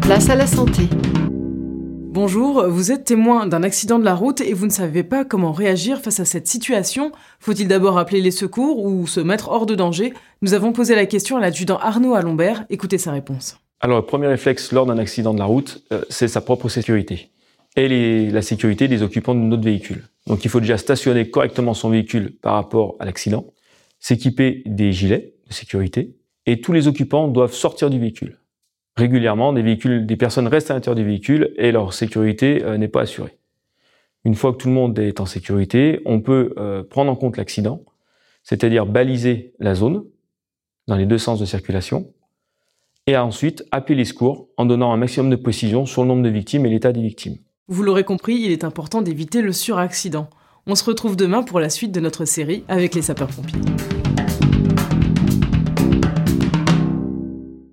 Place à la santé. Bonjour, vous êtes témoin d'un accident de la route et vous ne savez pas comment réagir face à cette situation. Faut-il d'abord appeler les secours ou se mettre hors de danger? Nous avons posé la question à l'adjudant Arnaud Alombert. Écoutez sa réponse. Alors, le premier réflexe lors d'un accident de la route, euh, c'est sa propre sécurité et la sécurité des occupants de notre véhicule. Donc, il faut déjà stationner correctement son véhicule par rapport à l'accident, s'équiper des gilets de sécurité et tous les occupants doivent sortir du véhicule. Régulièrement, des véhicules, des personnes restent à l'intérieur du véhicule et leur sécurité euh, n'est pas assurée. Une fois que tout le monde est en sécurité, on peut euh, prendre en compte l'accident, c'est-à-dire baliser la zone dans les deux sens de circulation, et ensuite appeler les secours en donnant un maximum de précision sur le nombre de victimes et l'état des victimes. Vous l'aurez compris, il est important d'éviter le suraccident. On se retrouve demain pour la suite de notre série avec les sapeurs-pompiers.